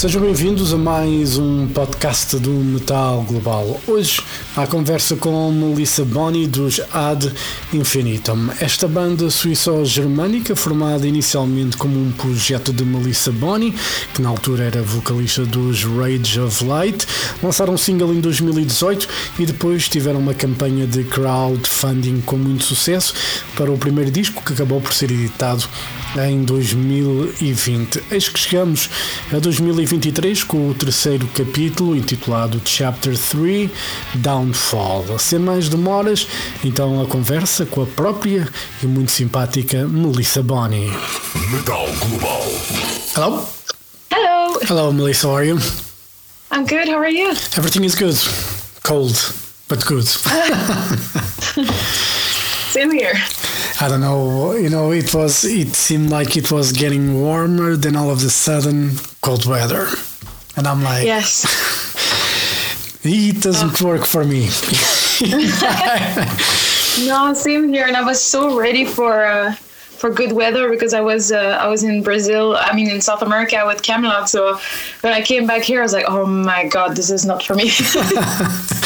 Sejam bem-vindos a mais um podcast do Metal Global. Hoje, a conversa com Melissa Boni dos Ad Infinitum. Esta banda suíço-germânica, formada inicialmente como um projeto de Melissa Boni, que na altura era vocalista dos Rage of Light, lançaram um single em 2018 e depois tiveram uma campanha de crowdfunding com muito sucesso para o primeiro disco, que acabou por ser editado em 2020. Eis que chegamos a 2023 com o terceiro capítulo intitulado Chapter 3 Downfall. Sem mais demoras, então a conversa com a própria e muito simpática Melissa Boni. Metal Global. Hello? Hello, Hello, Melissa, how are you? I'm good. How are you? Everything is good. Cold, but good. Same here. I don't know, you know, it was, it seemed like it was getting warmer, then all of a sudden, cold weather. And I'm like, Yes. it doesn't work for me. No, same here. And I was so ready for uh, for good weather because I was uh, I was in Brazil. I mean, in South America with Kamelot. So when I came back here, I was like, oh my god, this is not for me.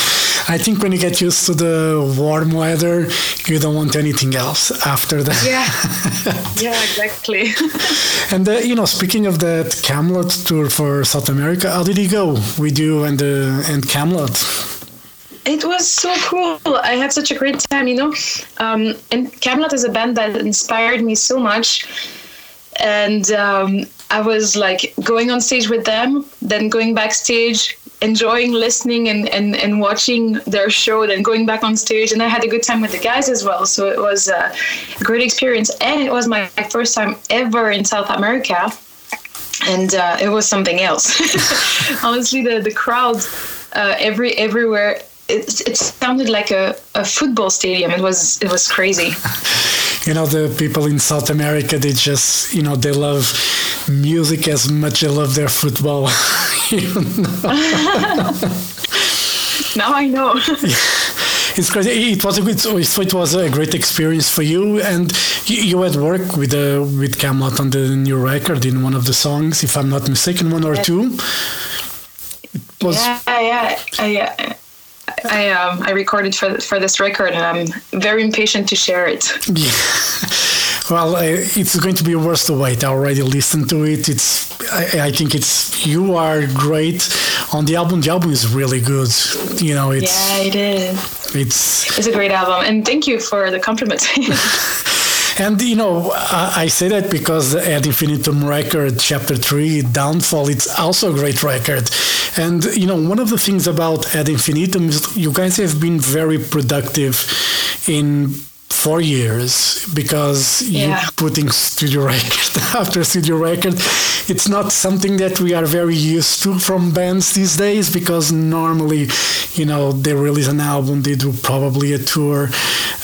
I think when you get used to the warm weather, you don't want anything else after that. yeah. Yeah. Exactly. And uh, you know, speaking of that Kamelot tour for South America, how did it go with you and uh, and Kamelot? It was so cool. I had such a great time, you know. Um, and Kamelot is a band that inspired me so much. And um, I was like going on stage with them, then going backstage, enjoying listening and, and, and watching their show, then going back on stage. And I had a good time with the guys as well. So it was a great experience. And it was my first time ever in South America. And uh, it was something else. Honestly, the, the crowd uh, every everywhere it, it sounded like a, a football stadium. It was it was crazy. You know, the people in South America, they just, you know, they love music as much as they love their football. Now I know. It's crazy. It was a good. So it was a great experience for you, and you, you had work with uh, with Kamelot on the new record in one of the songs, if I'm not mistaken, one or two. It was yeah, yeah. I, uh, I um I recorded for for this record, and I'm very impatient to share it. Yeah. Well, uh, it's going to be worth the wait. I already listened to it. It's, I, I think it's, you are great on the album. The album is really good. You know, it's, Yeah, it is. it's, It's a great album, and thank you for the compliment. and you know, I, I say that because the Ad Infinitum record, chapter three, Downfall, it's also a great record. And you know, one of the things about Ad Infinitum is you guys have been very productive in four years because Yeah. you putting studio record after studio record it's not something that we are very used to from bands these days because normally you know they release an album they do probably a tour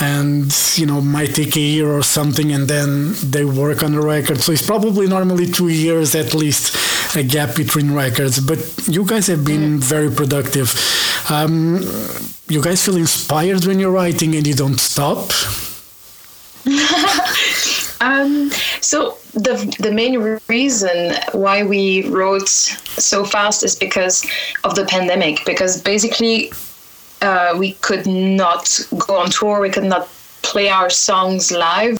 and you know might take a year or something and then they work on the record so it's probably normally two years at least a gap between records but you guys have been very productive um, you guys feel inspired when you're writing and you don't stop Um, so the the main reason why we wrote so fast is because of the pandemic. Because basically, uh, we could not go on tour. We could not play our songs live,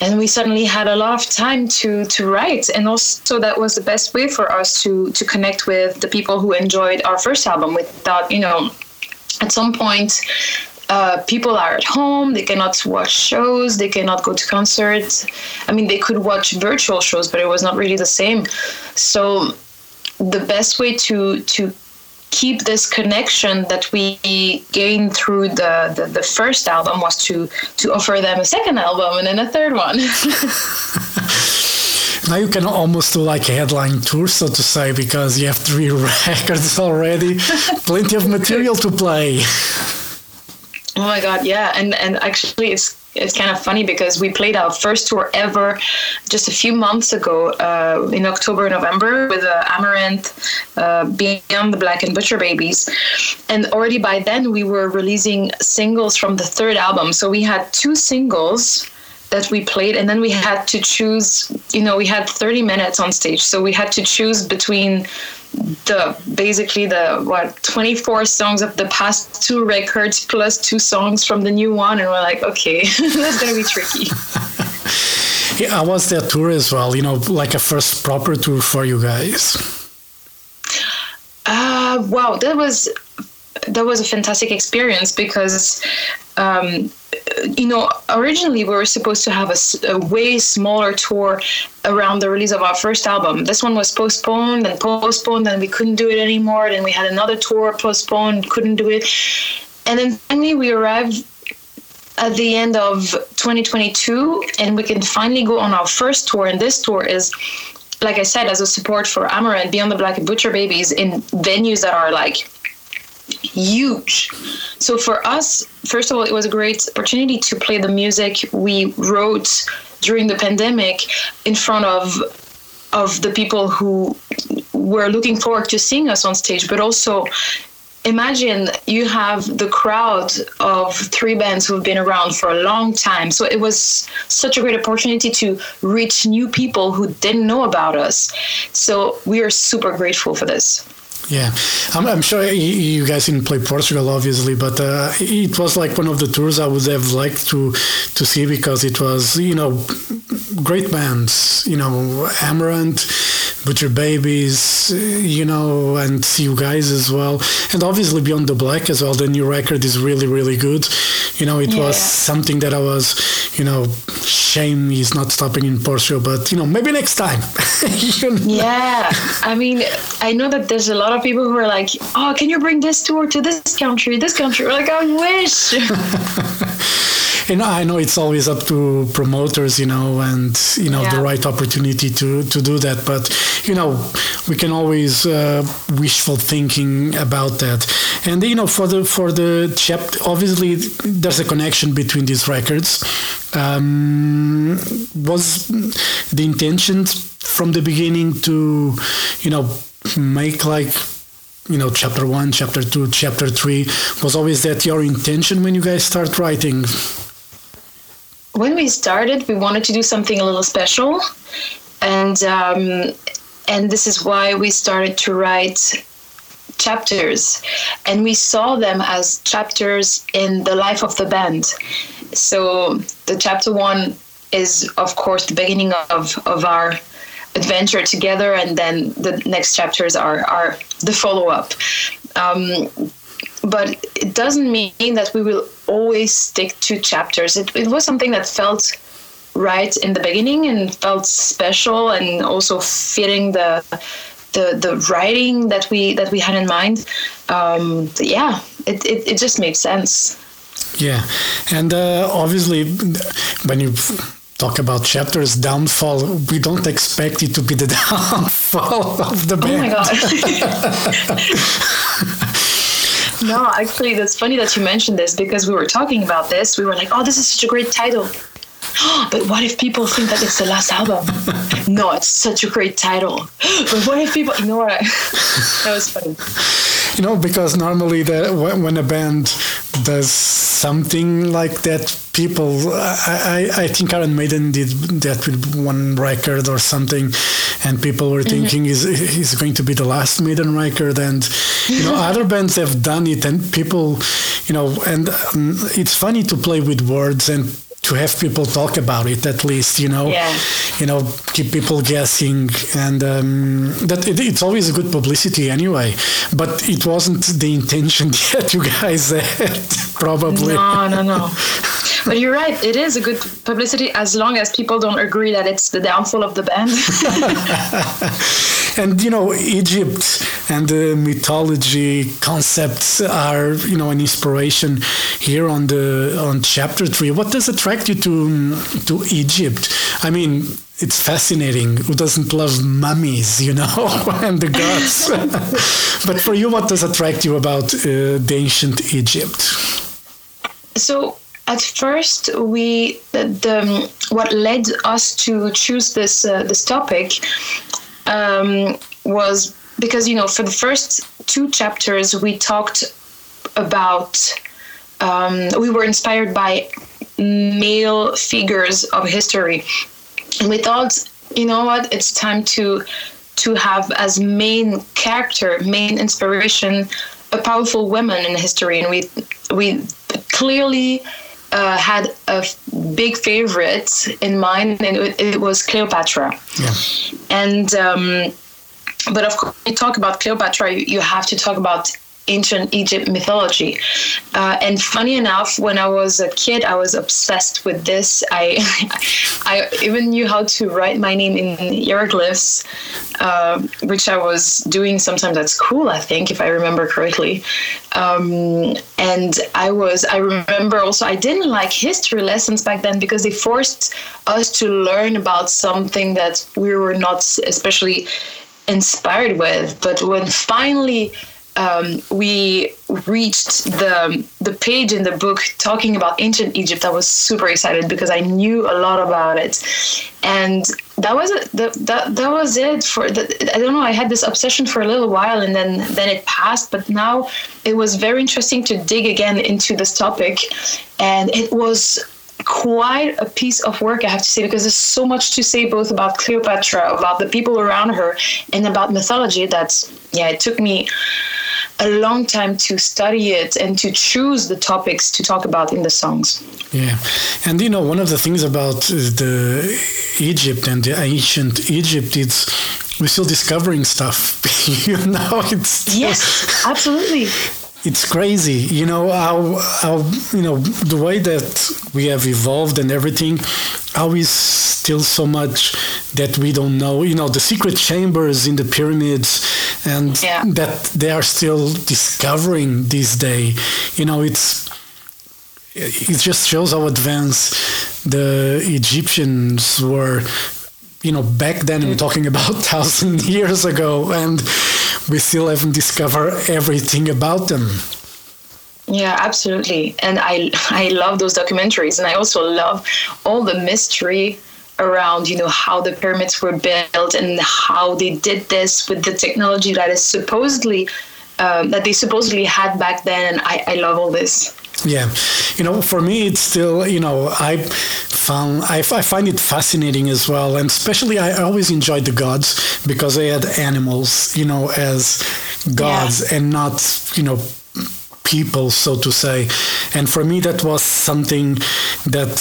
and we suddenly had a lot of time to to write. And also, that was the best way for us to to connect with the people who enjoyed our first album. Without you know, at some point uh, people are at home they cannot watch shows they cannot go to concerts i mean they could watch virtual shows but it was not really the same so the best way to to keep this connection that we gained through the, the, the first album was to to offer them a second album and then a third one Now you can almost do like a headline tour, so to say, because you have three records already, plenty of material to play. Oh my god, yeah, and and actually it's it's kind of funny because we played our first tour ever just a few months ago uh, in October, November with uh, Amaranthe, uh, Beyond the Black and Butcher Babies. And already by then we were releasing singles from the third album. So we had two singles that we played and then we had to choose you know we had 30 minutes on stage so we had to choose between the basically the what 24 songs of the past two records plus two songs from the new one and we're like okay that's gonna be tricky. Yeah i was that tour as well you know like a first proper tour for you guys. Uh wow that was that was a fantastic experience because um, you know, originally we were supposed to have a, a, way smaller tour around the release of our first album. This one was postponed and postponed, and we couldn't do it anymore. Then we had another tour postponed, couldn't do it. And then finally we arrived at the end of 2022, and we can finally go on our first tour. And this tour is like I said, as a support for Amaranthe, Beyond the Black and Butcher Babies in venues that are like huge. So for us, first of all, it was a great opportunity to play the music we wrote during the pandemic in front of of the people who were looking forward to seeing us on stage, but also imagine you have the crowd of three bands who've been around for a long time. So it was such a great opportunity to reach new people who didn't know about us. So we are super grateful for this. Yeah, I'm, I'm, sure you guys didn't play Portugal, obviously, but uh, it was like one of the tours I would have liked to to see because it was, you know, great bands, you know, Amaranthe, Butcher Babies, you know, and see you guys as well, and obviously Beyond the Black as well. The new record is really, really good. You know, it yeah. was something that I was, you know, shame he's not stopping in Portugal, but you know, maybe next time. you know? Yeah, I mean, I know that there's a lot of people who are like, "Oh, can you bring this tour to this country, this country?" We're like, "I wish." and I know it's always up to promoters, you know, and you know yeah. the right opportunity to to do that. But you know, we can always uh, wishful thinking about that. And you know, for the for the chapter, obviously there's a connection between these records. Um, was the intention from the beginning to, you know, make like you know chapter one chapter two chapter three was always that your intention when you guys start writing when we started we wanted to do something a little special. And um, and this is why we started to write chapters. And we saw them as chapters in the life of the band. So the chapter one is of course the beginning of of our adventure together, and then the next chapters are are the follow up. Um, but it doesn't mean that we will always stick to chapters. It, it was something that felt right in the beginning and felt special, and also fitting the the the writing that we that we had in mind. Um, yeah, it, it it just made sense. Yeah, and uh, obviously, when you talk about chapters downfall we don't expect it to be the downfall of the band oh my god no actually that's funny that you mentioned this because we were talking about this we were like oh this is such a great title but what if people think that it's the last album? no, it's such a great title. But what if people, you know what? I, that was funny. You know, because normally the, when a band does something like that, people, I, I, I think Iron Maiden did that with one record or something, and people were mm-hmm. thinking mm-hmm. is is going to be the last Maiden record, and you know other bands have done it, and people, you know, and um, it's funny to play with words and to have people talk about it at least you know. Yeah. you know keep people guessing and um, that it, it's always a good publicity anyway but it wasn't the intention that you guys had probably. No no no. But you're right it is a good publicity as long as people don't agree that it's the downfall of the band and you know egypt and the mythology concepts are you know an inspiration here on the on chapter three. What does attract you to to egypt? I mean it's fascinating. Who doesn't love mummies you know and the gods? But for you what does attract you about uh, the ancient egypt? So at first we the, the what led us to choose this uh, this topic um, was because you know for the first two chapters we talked about um, we were inspired by male figures of history. And we thought you know what it's time to to have as main character main inspiration a powerful woman in history. And we we clearly uh, had a f- big favorite in mind and it, it was cleopatra Yeah. and um, but of course, when you talk about Cleopatra, you, you have to talk about ancient Egypt mythology. Uh, and funny enough, when I was a kid, I was obsessed with this. I I even knew how to write my name in hieroglyphs, uh, which I was doing sometimes at school, I think, if I remember correctly. Um, and I was, I remember also, I didn't like history lessons back then because they forced us to learn about something that we were not especially inspired with. But when finally um, we reached the the page in the book talking about ancient Egypt, I was super excited because I knew a lot about it, and that was it. That, that, that was it for the, I don't know. I had this obsession for a little while, and then then it passed. But now it was very interesting to dig again into this topic, and it was quite a piece of work, I have to say, because there's so much to say both about Cleopatra, about the people around her, and about mythology. That yeah, it took me a long time to study it and to choose the topics to talk about in the songs. Yeah, and you know one of the things about uh, the Egypt and the ancient Egypt is we're still discovering stuff. you know, it's Yes, absolutely. It's crazy. You know how how you know the way that we have evolved and everything. How is still so much that we don't know. You know the secret chambers in the pyramids, and Yeah. that they are still discovering this day. You know it's it just shows how advanced the Egyptians were. You know, back then we're mm. talking about thousand years ago, and we still haven't discovered everything about them. Yeah, absolutely. And I I love those documentaries and I also love all the mystery around, you know, how the pyramids were built and how they did this with the technology that is supposedly um, that they supposedly had back then and I, I love all this. Yeah, you know, for me, it's still, you know, I found I, I find it fascinating as well, and especially I always enjoyed the gods because they had animals, you know, as gods and not, you know, people, so to say. And for me, that was something that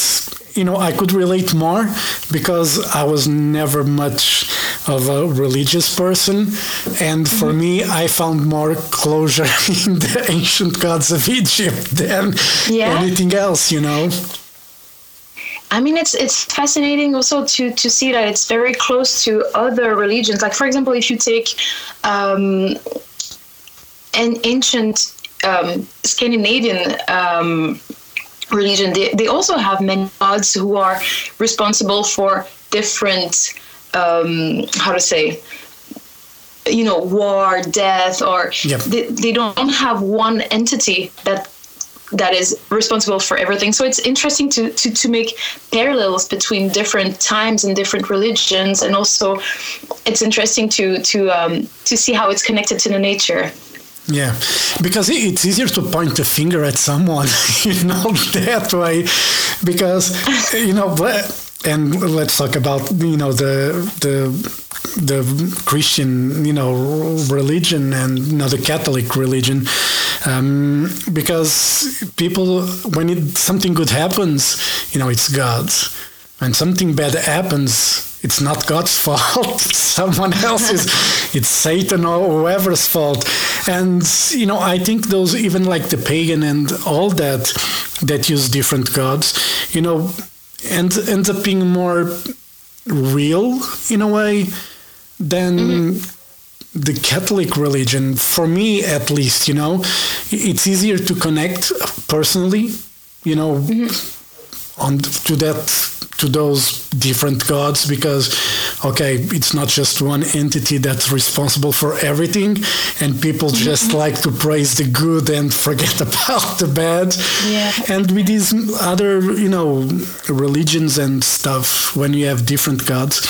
you know I could relate more because I was never much of a religious person, and for me, I found more closure in the ancient gods of Egypt than Yeah. anything else. You know. I mean, it's it's fascinating also to to see that it's very close to other religions. Like, for example, if you take um, an ancient um, Scandinavian um, religion, they, they also have many gods who are responsible for different, um, how to say, you know, war, death, or Yep. they, they don't have one entity that that is responsible for everything. So it's interesting to, to, to make parallels between different times and different religions, and also it's interesting to to um, to see how it's connected to the nature. Yeah, because it's easier to point the finger at someone, you know, that way. Because you know, and let's talk about you know the the the Christian you know religion and you know the Catholic religion, um, because people when it, something good happens, you know, it's God's. and something bad happens, it's not God's fault. It's someone else's. it's Satan or whoever's fault. And you know, I think those even like the pagan and all that that use different gods, you know, and ends up being more real in a way than mm-hmm. the Catholic religion. For me, at least, you know, it's easier to connect personally, you know, mm-hmm. on to that to those different gods because okay, it's not just one entity that's responsible for everything, and people Mm-hmm. just like to praise the good and forget about the bad. Yeah. And with these other, you know, religions and stuff, when you have different gods,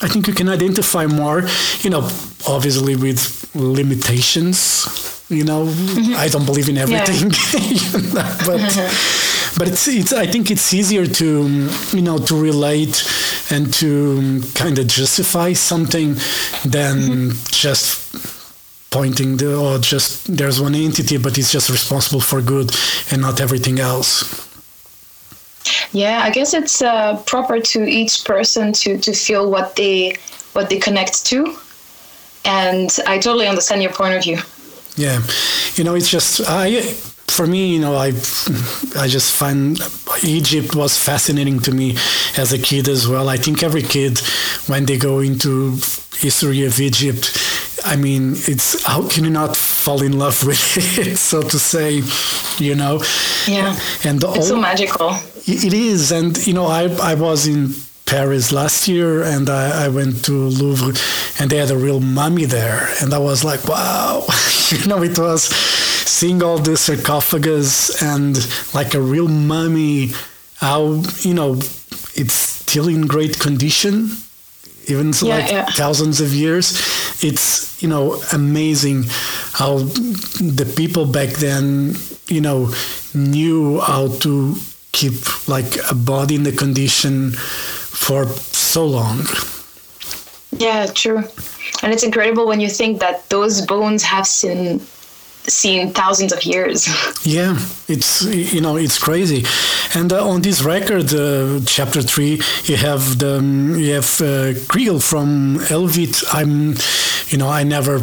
I think you can identify more, you know, obviously with limitations. You know, Mm-hmm. I don't believe in everything, you know, but but it's it's I think it's easier to um, you know to relate and to kind of justify something than just pointing the or just there's one entity but it's just responsible for good and not everything else. Yeah, I guess it's uh, proper to each person to to feel what they what they connect to, and I totally understand your point of view. Yeah, you know, it's just I. For me, you know, I I just find Egypt was fascinating to me as a kid as well. I think every kid, when they go into history of Egypt, I mean, it's how can you not fall in love with it, so to say, you know? Yeah, And the it's so magical. it is, and you know, I I was in Paris last year, and I, I went to Louvre, and they had a real mummy there, and I was like, wow, you know, it was seeing all the sarcophagus and like a real mummy, how you know, it's still in great condition, even Yeah, like yeah. thousands of years. It's you know amazing how the people back then, you know, knew how to keep like a body in the condition for so long. Yeah, true. And it's incredible when you think that those bones have seen seen thousands of years. Yeah, it's you know it's crazy, and uh, on this record, uh, chapter three, you have the um, you have uh, Chrigel from Eluveitie. I'm, you know, I never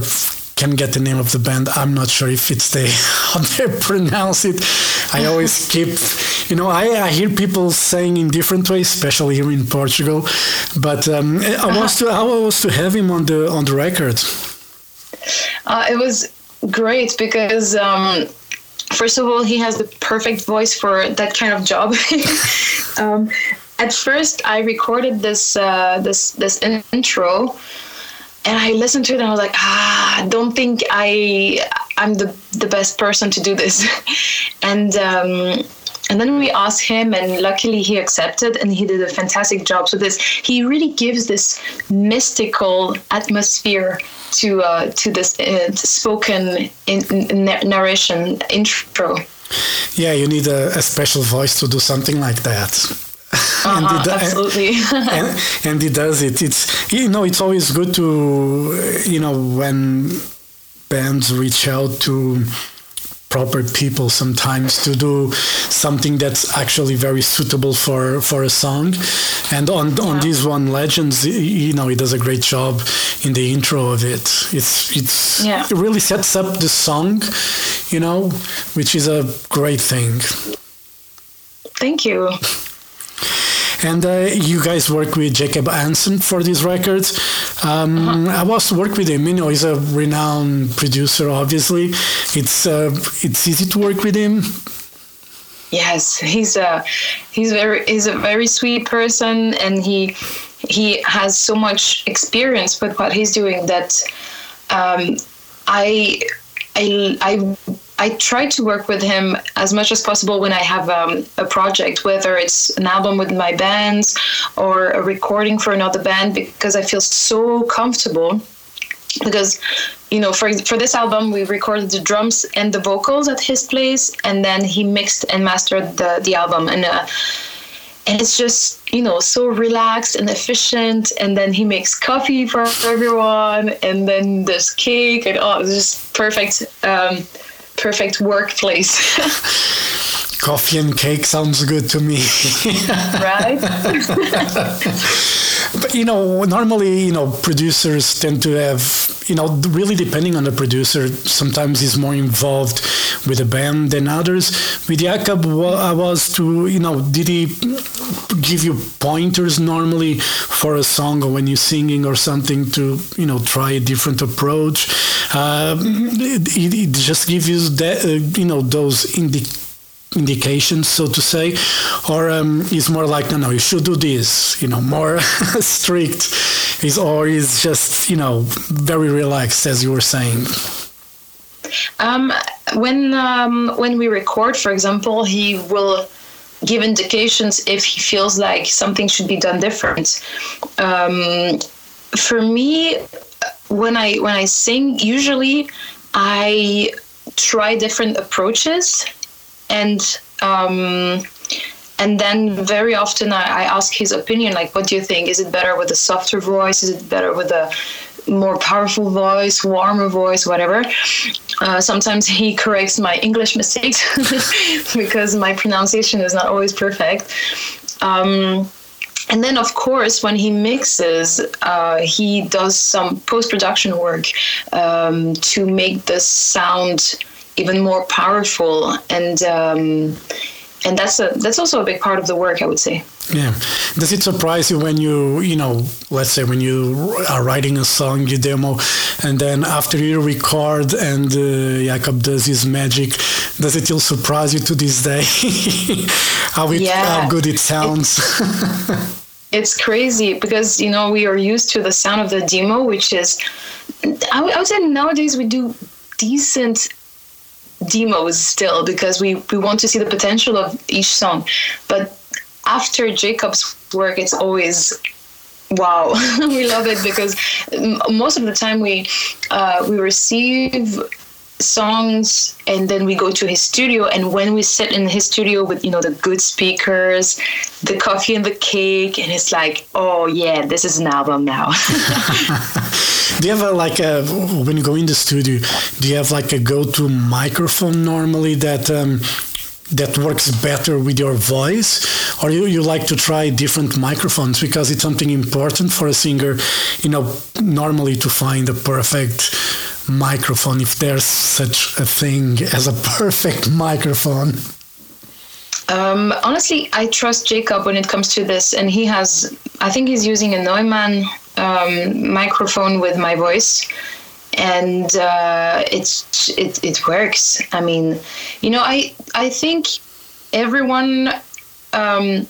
can get the name of the band. I'm not sure if it's the how they pronounce it. I always keep, you know, I, I hear people saying in different ways, especially here in Portugal. But um, I was to I was to have him on the on the record. Uh, it was great because, um, first of all, he has the perfect voice for that kind of job. um, at first, I recorded this uh, this this intro, and I listened to it, and I was like, ah, I don't think I I'm the the best person to do this, and. Um, and then we asked him, and luckily he accepted, and he did a fantastic job. So this, he really gives this mystical atmosphere to uh, to this uh, spoken in, in narration intro. Yeah, you need a, a special voice to do something like that. Uh-huh, it, absolutely. and, and he does it. It's you know it's always good to you know when bands reach out to proper people sometimes to do something that's actually very suitable for for a song and on on Yeah. this one legends you know he does a great job in the intro of it it's it's Yeah. it really sets up the song you know which is a great thing Thank you. And uh, you guys work with Jacob Hansen for these records. Um, I was to work with him. You know, he's a renowned producer. Obviously, it's uh, it's easy to work with him. Yes, he's a he's very he's a very sweet person, and he he has so much experience with what he's doing that um, I I I I try to work with him as much as possible when I have um, a project, whether it's an album with my bands or a recording for another band, because I feel so comfortable. Because, you know, for for this album, we recorded the drums and the vocals at his place, and then he mixed and mastered the the album, and. Uh, and it's just you know so relaxed and efficient and then he makes coffee for everyone and then there's cake and oh it's just perfect um, perfect workplace Coffee and cake sounds good to me. right but you know, normally, you know, producers tend to have, you know, really depending on the producer, sometimes he's more involved with the band than others. With Jacob, I was to, you know, did he give you pointers normally for a song or when you're singing or something to, you know, try a different approach? It, it it just gives you that, uh, you know, those indications indications, so to say, or um, is more like, no, no, you should do this, you know, more strict. Is or is just you know very relaxed, as you were saying. Um, when um, when we record, for example, he will give indications if he feels like something should be done different. Um, for me, when I when I sing, usually I try different approaches, and um, and then very often I, I ask his opinion. Like, what do you think? Is it better with a softer voice? Is it better with a more powerful voice, warmer voice, whatever. Uh, sometimes he corrects my English mistakes because my pronunciation is not always perfect. Um, and then, of course, when he mixes, uh, he does some post production work um, to make the sound even more powerful and. Um, and that's a that's also a big part of the work, I would say. Yeah. Does it surprise you when you, you know, let's say when you are writing a song, you demo, and then after you record and uh, Jacob does his magic, does it still surprise you to this day how, it, yeah. how good it sounds? it's crazy because, you know, we are used to the sound of the demo, which is, I, I would say nowadays we do decent demos still because we, we want to see the potential of each song. But after Jacob's work, it's always wow. we love it because most of the time we uh, we receive songs and then we go to his studio and when we sit in his studio with you know the good speakers the coffee and the cake and it's like oh yeah this is an album now do you have a, like a when you go in the studio do you have like a go-to microphone normally that um, that works better with your voice? Or you, you like to try different microphones because it's something important for a singer you know normally to find a perfect microphone if there's such a thing as a perfect microphone? Um, honestly i trust jacob when it comes to this and he has i think he's using a neumann um, microphone with my voice and uh, it's it, it works. I mean, you know, I I think everyone um,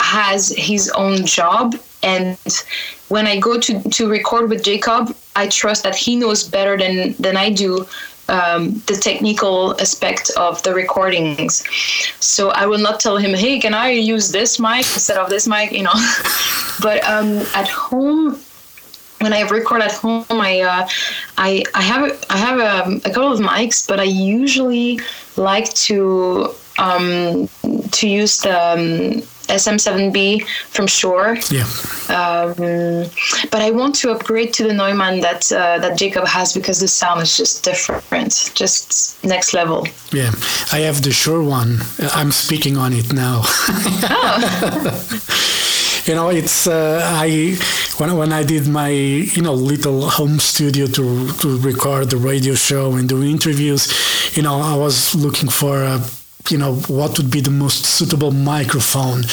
has his own job, and when I go to to record with jacob I trust that he knows better than than I do. Um, the technical aspect of the recordings. So I will not tell him, hey, can I use this mic instead of this mic, you know. but um, at home, when I record at home, I uh, I I have I have a, um, a, couple of mics, but I usually like to um, to use the um, SM7B from Shure. Yeah. Um, but I want to upgrade to the Neumann that uh, that Jacob has because the sound is just different, just next level. Yeah, I have the Shure one. I'm speaking on it now. oh. you know it's uh, i when, when i did my you know little home studio to to record the radio show and do interviews you know i was looking for a you know what would be the most suitable microphone.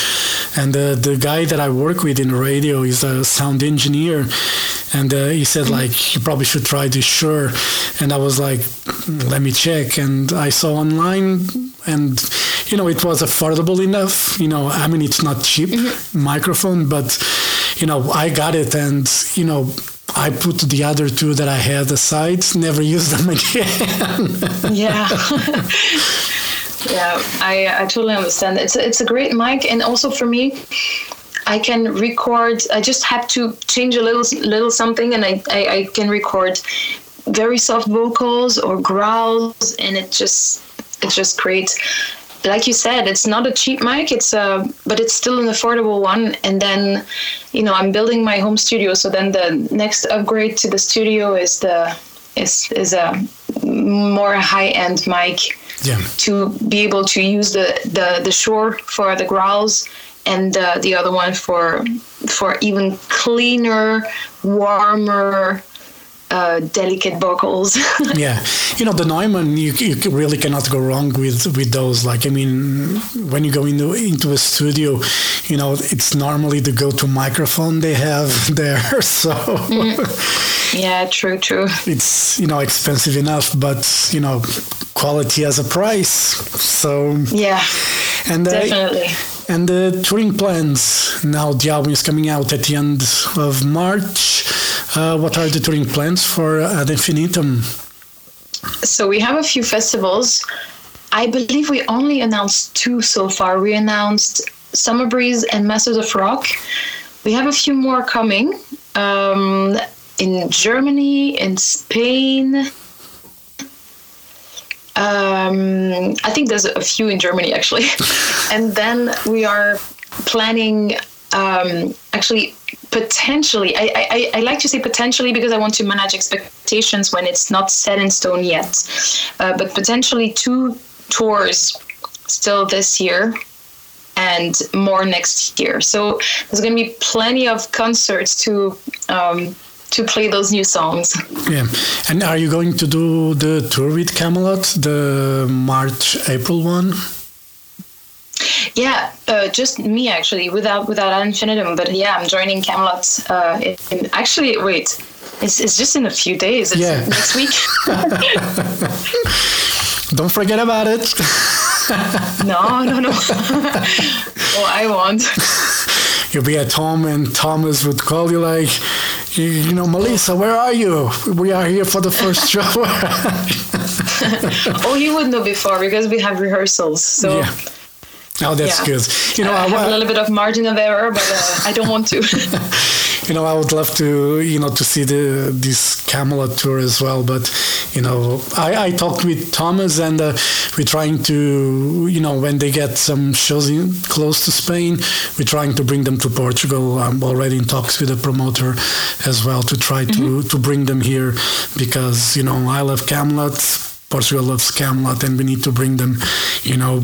And uh, the guy that i work with in radio is a sound engineer. And uh, he said like you probably should try this Shure and i was like let me check. And i saw online and you know it was affordable enough. You know i mean it's not cheap mm-hmm. microphone but you know i got it. And you know I put the other two that I had aside, never used them again. yeah. yeah, I, I totally understand. It's a, it's a great mic, and also for me, I can record. I just have to change a little little something, and I, I, I can record very soft vocals or growls, and it just it's just great like you said, it's not a cheap mic. It's a, but it's still an affordable one. And then, you know, I'm building my home studio. So then the next upgrade to the studio is the is is a more high end mic yeah. to be able to use the the the Shure for the growls and uh, the other one for for even cleaner, warmer uh, delicate vocals. yeah, you know the Neumann, you, you really cannot go wrong with with those. Like I mean, when you go into into a studio, you know it's normally the go-to microphone they have there. So mm. yeah, true, true. It's you know expensive enough, but you know quality has a price. So yeah, and uh, definitely And the touring plans. Now the album is coming out at the end of March. Uh, what are the touring plans for Ad Infinitum? So we have a few festivals. I believe we only announced two so far. We announced Summer Breeze and Masters of Rock. We have a few more coming um, in Germany, in Spain. Um, I think there's a few in Germany actually. and then we are planning um, actually potentially I, I, I like to say potentially because i want to manage expectations when it's not set in stone yet. Uh, but potentially two tours still this year and more next year. So there's going to be plenty of concerts to um, to play those new songs. Yeah. And are you going to do the tour with kamelot the march april one yeah, uh, just me actually, without without Infinitum. But yeah, I'm joining Kamelot. Uh, in, actually, wait, it's, it's just in a few days. It's yeah. next week. Don't forget about it. no, no, no. well, I won't. You'll be at home, and Thomas would call you like, you, you know, Melissa, where are you? We are here for the first show. oh, he would know before because we have rehearsals. So. Yeah. Oh, that's Yeah. good. You know, I I, have a little bit of margin of error, but uh, I don't want to. you know, I would love to, you know, to see the this Kamelot tour as well. But you know, I, I talked with Thomas, and uh, we're trying to, you know, when they get some shows in, close to Spain, we're trying to bring them to Portugal. I'm already in talks with the promoter as well to try to to bring them here because you know I love Kamelot. Portugal loves Kamelot, and we need to bring them, you know,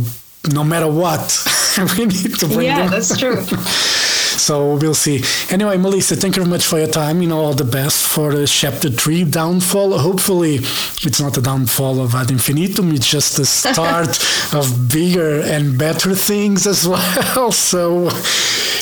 no matter what. we need to bring yeah, them. that's true. So we'll see. Anyway, Melissa, thank you very much for your time. You know, all the best for uh, chapter three downfall. Hopefully, it's not a downfall of Ad Infinitum. It's just the start of bigger and better things as well. So,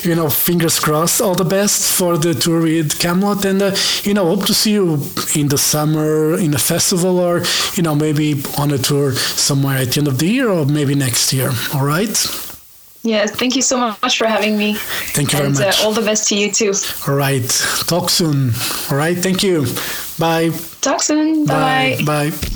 you know, fingers crossed. All the best for the tour with Kamelot, and uh, you know, hope to see you in the summer in a festival, or you know, maybe on a tour somewhere at the end of the year, or maybe next year. All right. Yeah, thank you so much for having me. Thank you very much. Uh, all the best to you too. All right. Talk soon. All right. Thank you. Bye. Talk soon. Bye bye. Bye.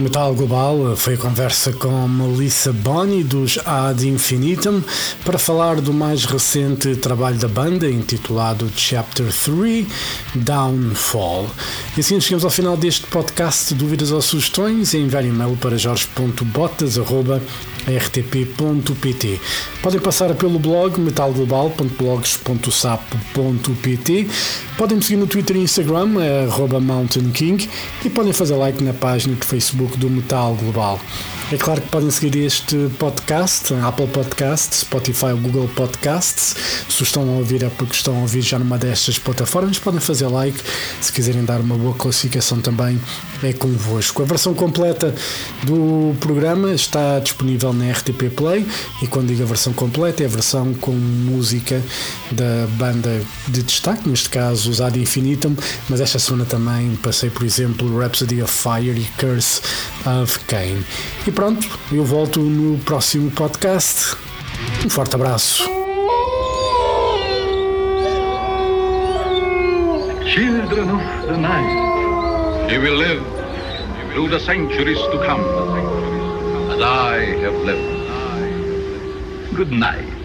Metal Global foi a conversa com Melissa Boni dos Ad Infinitum para falar do mais recente trabalho da banda intitulado Chapter 3 Downfall. E assim chegamos ao final deste podcast. Dúvidas ou sugestões? Enviar e-mail para jorge.botas.rtp.pt Podem passar pelo blog metalglobal.blogs.sapo.pt Podem me seguir no Twitter e Instagram, é Mountain King, e podem fazer like na página do Facebook do Metal Global. É claro que podem seguir este podcast, Apple Podcasts, Spotify ou Google Podcasts. Se estão a ouvir é porque estão a ouvir já numa destas plataformas. Podem fazer like. Se quiserem dar uma boa classificação também é convosco. A versão completa do programa está disponível na RTP Play e quando digo a versão completa é a versão com música da banda de destaque, neste caso os Ad Infinitum, mas esta semana também passei, por exemplo, Rhapsody of Fire e Curse of Cain. E pronto, eu volto no próximo podcast. Um forte abraço. Children of the night, you will live through the centuries to come, as I have lived. Good night.